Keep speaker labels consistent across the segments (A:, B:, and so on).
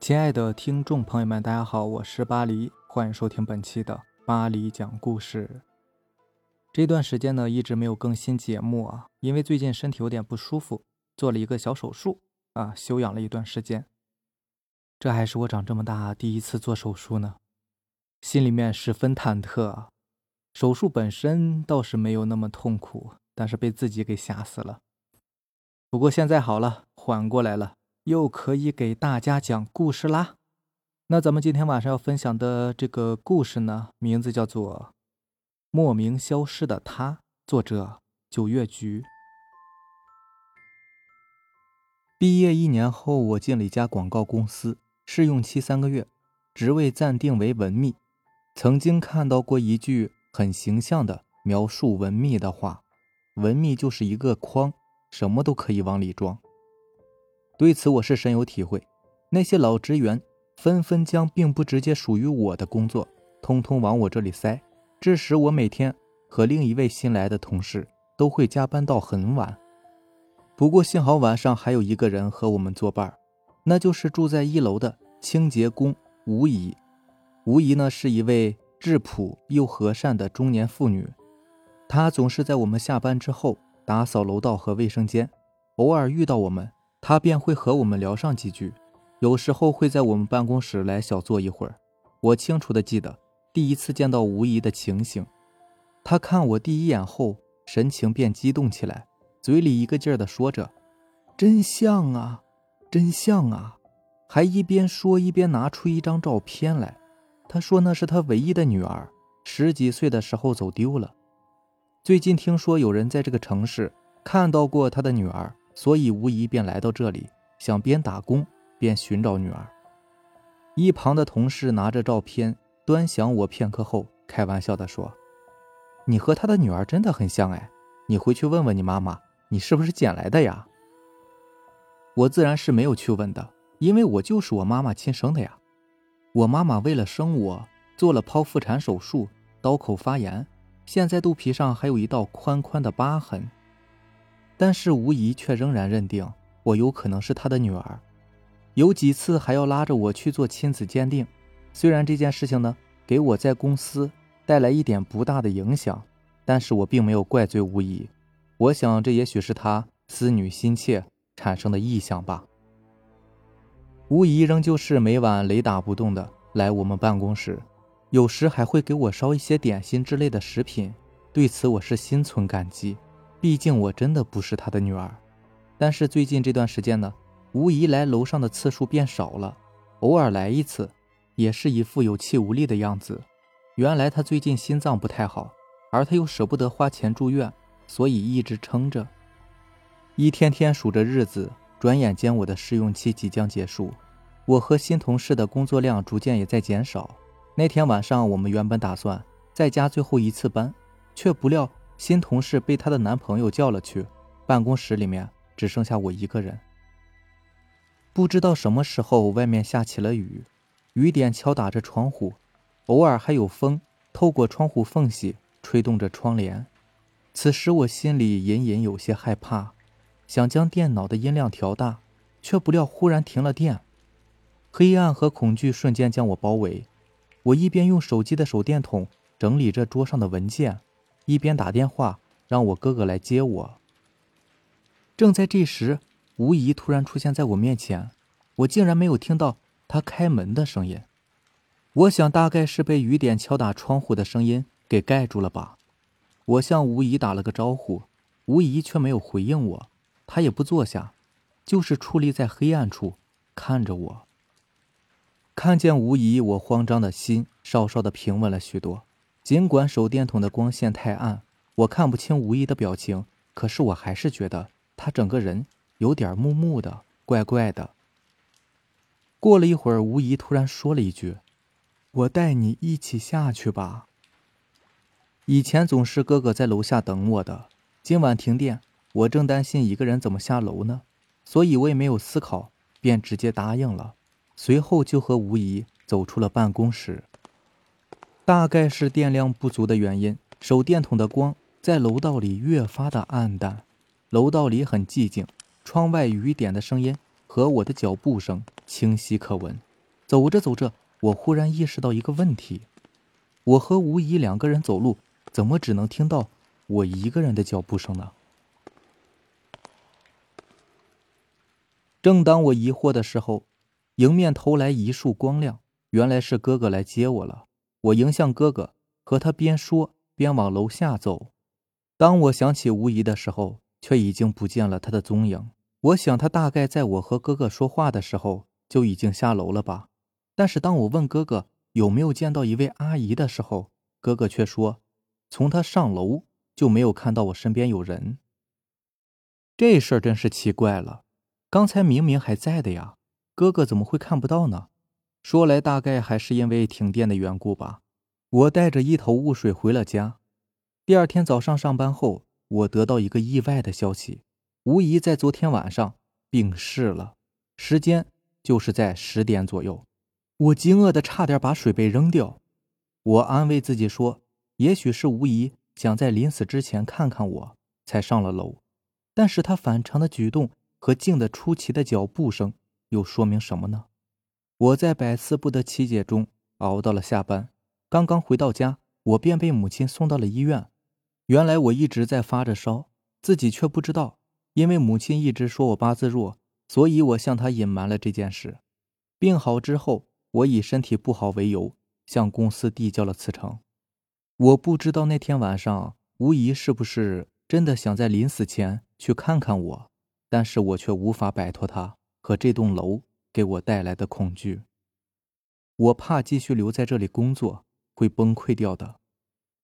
A: 亲爱的听众朋友们，大家好，我是巴黎，欢迎收听本期的巴黎讲故事。这段时间呢，一直没有更新节目啊，因为最近身体有点不舒服，做了一个小手术啊，休养了一段时间。这还是我长这么大第一次做手术呢，心里面十分忐忑。手术本身倒是没有那么痛苦，但是被自己给吓死了。不过现在好了，缓过来了。又可以给大家讲故事啦。那咱们今天晚上要分享的这个故事呢，名字叫做《莫名消失的他》，作者九月菊。毕业一年后，我进了一家广告公司，试用期三个月，职位暂定为文秘。曾经看到过一句很形象的描述文秘的话：“文秘就是一个筐，什么都可以往里装。”对此我是深有体会，那些老职员纷纷将并不直接属于我的工作，通通往我这里塞，致使我每天和另一位新来的同事都会加班到很晚。不过幸好晚上还有一个人和我们作伴，那就是住在一楼的清洁工吴姨。吴姨呢是一位质朴又和善的中年妇女，她总是在我们下班之后打扫楼道和卫生间，偶尔遇到我们。他便会和我们聊上几句，有时候会在我们办公室来小坐一会儿。我清楚的记得第一次见到吴姨的情形，他看我第一眼后，神情便激动起来，嘴里一个劲儿的说着：“真像啊，真像啊！”还一边说一边拿出一张照片来。他说那是他唯一的女儿，十几岁的时候走丢了。最近听说有人在这个城市看到过他的女儿。所以吴姨便来到这里，想边打工边寻找女儿。一旁的同事拿着照片端详我片刻后，开玩笑地说：“你和他的女儿真的很像哎，你回去问问你妈妈，你是不是捡来的呀？”我自然是没有去问的，因为我就是我妈妈亲生的呀。我妈妈为了生我做了剖腹产手术，刀口发炎，现在肚皮上还有一道宽宽的疤痕。但是吴姨却仍然认定我有可能是她的女儿，有几次还要拉着我去做亲子鉴定。虽然这件事情呢给我在公司带来一点不大的影响，但是我并没有怪罪吴姨。我想这也许是她思女心切产生的臆想吧。吴姨仍旧是每晚雷打不动的来我们办公室，有时还会给我烧一些点心之类的食品，对此我是心存感激。毕竟我真的不是他的女儿，但是最近这段时间呢，吴姨来楼上的次数变少了，偶尔来一次，也是一副有气无力的样子。原来她最近心脏不太好，而她又舍不得花钱住院，所以一直撑着。一天天数着日子，转眼间我的试用期即将结束，我和新同事的工作量逐渐也在减少。那天晚上，我们原本打算再加最后一次班，却不料。新同事被她的男朋友叫了去，办公室里面只剩下我一个人。不知道什么时候，外面下起了雨，雨点敲打着窗户，偶尔还有风透过窗户缝隙吹动着窗帘。此时我心里隐隐有些害怕，想将电脑的音量调大，却不料忽然停了电，黑暗和恐惧瞬间将我包围。我一边用手机的手电筒整理着桌上的文件。一边打电话让我哥哥来接我。正在这时，吴姨突然出现在我面前，我竟然没有听到她开门的声音。我想大概是被雨点敲打窗户的声音给盖住了吧。我向吴姨打了个招呼，吴姨却没有回应我，她也不坐下，就是矗立在黑暗处看着我。看见吴姨，我慌张的心稍稍的平稳了许多。尽管手电筒的光线太暗，我看不清吴姨的表情，可是我还是觉得她整个人有点木木的，怪怪的。过了一会儿，吴姨突然说了一句：“我带你一起下去吧。”以前总是哥哥在楼下等我的，今晚停电，我正担心一个人怎么下楼呢，所以我也没有思考，便直接答应了。随后就和吴姨走出了办公室。大概是电量不足的原因，手电筒的光在楼道里越发的暗淡。楼道里很寂静，窗外雨点的声音和我的脚步声清晰可闻。走着走着，我忽然意识到一个问题：我和吴姨两个人走路，怎么只能听到我一个人的脚步声呢？正当我疑惑的时候，迎面投来一束光亮，原来是哥哥来接我了。我迎向哥哥，和他边说边往楼下走。当我想起吴姨的时候，却已经不见了她的踪影。我想他大概在我和哥哥说话的时候就已经下楼了吧。但是当我问哥哥有没有见到一位阿姨的时候，哥哥却说，从他上楼就没有看到我身边有人。这事儿真是奇怪了，刚才明明还在的呀，哥哥怎么会看不到呢？说来大概还是因为停电的缘故吧。我带着一头雾水回了家。第二天早上上班后，我得到一个意外的消息：吴姨在昨天晚上病逝了，时间就是在十点左右。我惊愕的差点把水杯扔掉。我安慰自己说，也许是吴姨想在临死之前看看我，才上了楼。但是她反常的举动和静得出奇的脚步声，又说明什么呢？我在百思不得其解中熬到了下班。刚刚回到家，我便被母亲送到了医院。原来我一直在发着烧，自己却不知道。因为母亲一直说我八字弱，所以我向她隐瞒了这件事。病好之后。我以身体不好为由，向公司递交了辞呈。我不知道那天晚上吴姨是不是真的想在临死前去看看我，但是我却无法摆脱她和这栋楼给我带来的恐惧。我怕继续留在这里工作会崩溃掉的。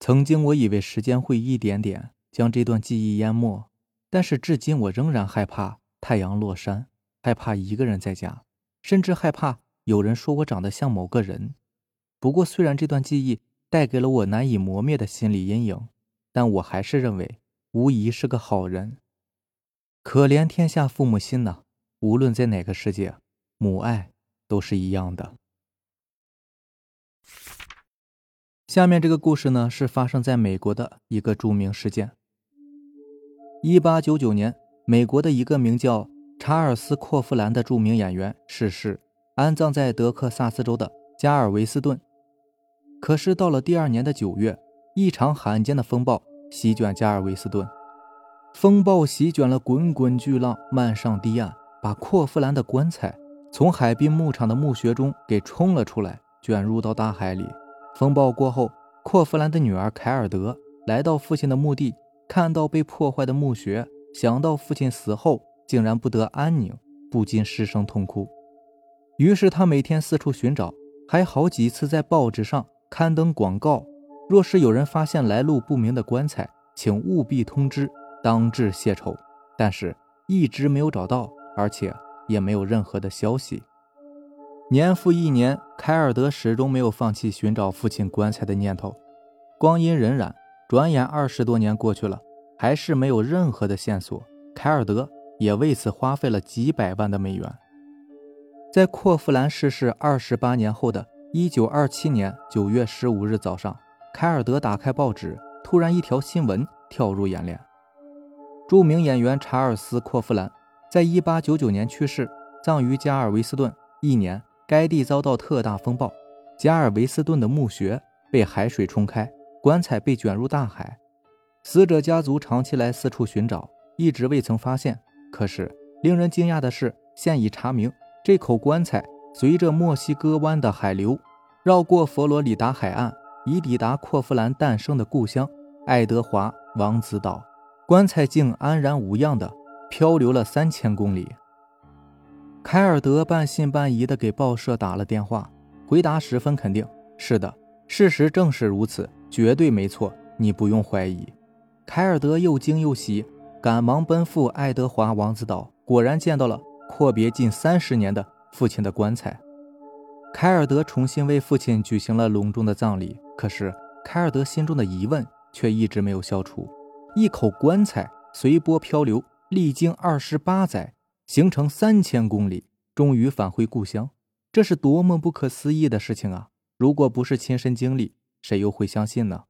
A: 曾经我以为时间会一点点将这段记忆淹没，但是至今我仍然害怕太阳落山，害怕一个人在家，甚至害怕。有人说我长得像某个人，不过虽然这段记忆带给了我难以磨灭的心理阴影，但我还是认为吴疑是个好人。可怜天下父母心呐，无论在哪个世界，母爱都是一样的。下面这个故事呢，是发生在美国的一个著名事件。一八九九年，美国的一个名叫查尔斯·霍夫兰的著名演员逝世。安葬在德克萨斯州的加尔维斯顿。可是到了第二年的九月，一场罕见的风暴席卷加尔维斯顿。风暴席卷了滚滚巨浪，漫上堤岸，把阔夫兰的棺材从海滨牧场的墓穴中给冲了出来，卷入到大海里。风暴过后，阔夫兰的女儿凯尔德来到父亲的墓地，看到被破坏的墓穴，想到父亲死后竟然不得安宁，不禁失声痛哭。于是他每天四处寻找，还好几次在报纸上刊登广告：若是有人发现来路不明的棺材，请务必通知，当致谢丑。但是一直没有找到，而且也没有任何的消息。年复一年，凯尔德始终没有放弃寻找父亲棺材的念头。光阴荏苒，转眼二十多年过去了，还是没有任何的线索。凯尔德也为此花费了几百万的美元。在阔夫兰逝世二十八年后的一九二七年九月十五日早上，凯尔德打开报纸，突然一条新闻跳入眼帘：著名演员查尔斯·阔夫兰在一八九九年去世，葬于加尔维斯顿。一年，该地遭到特大风暴，加尔维斯顿的墓穴被海水冲开，棺材被卷入大海。死者家族长期来四处寻找，一直未曾发现。可是，令人惊讶的是，现已查明。这口棺材随着墨西哥湾的海流，绕过佛罗里达海岸，已抵达阔夫兰诞生的故乡爱德华王子岛。棺材竟安然无恙的漂流了三千公里。凯尔德半信半疑地给报社打了电话，回答十分肯定：“是的，事实正是如此，绝对没错，你不用怀疑。”凯尔德又惊又喜，赶忙奔赴爱德华王子岛，果然见到了。阔别近三十年的父亲的棺材，凯尔德重新为父亲举行了隆重的葬礼。可是，凯尔德心中的疑问却一直没有消除：一口棺材随波漂流，历经二十八载，行程三千公里，终于返回故乡，这是多么不可思议的事情啊！如果不是亲身经历，谁又会相信呢？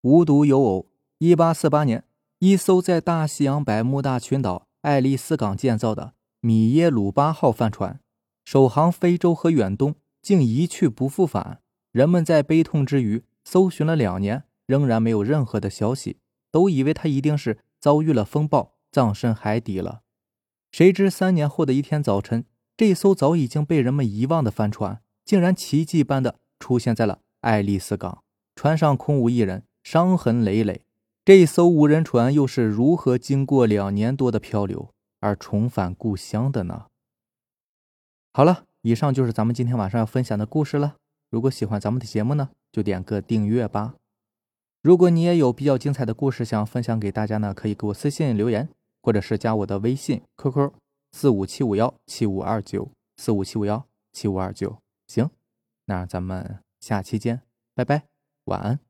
A: 无独有偶，一八四八年，一艘在大西洋百慕大群岛爱丽丝港建造的。米耶鲁巴号帆船首航非洲和远东，竟一去不复返。人们在悲痛之余搜寻了两年，仍然没有任何的消息，都以为他一定是遭遇了风暴，葬身海底了。谁知三年后的一天早晨，这艘早已经被人们遗忘的帆船，竟然奇迹般的出现在了爱丽丝港。船上空无一人，伤痕累累。这艘无人船又是如何经过两年多的漂流而重返故乡的呢？好了，以上就是咱们今天晚上要分享的故事了。如果喜欢咱们的节目呢，就点个订阅吧。如果你也有比较精彩的故事想分享给大家呢，可以给我私信留言，或者是加我的微信 QQ 四五七五幺七五二九四五七五幺七五二九。行，那咱们下期见，拜拜，晚安。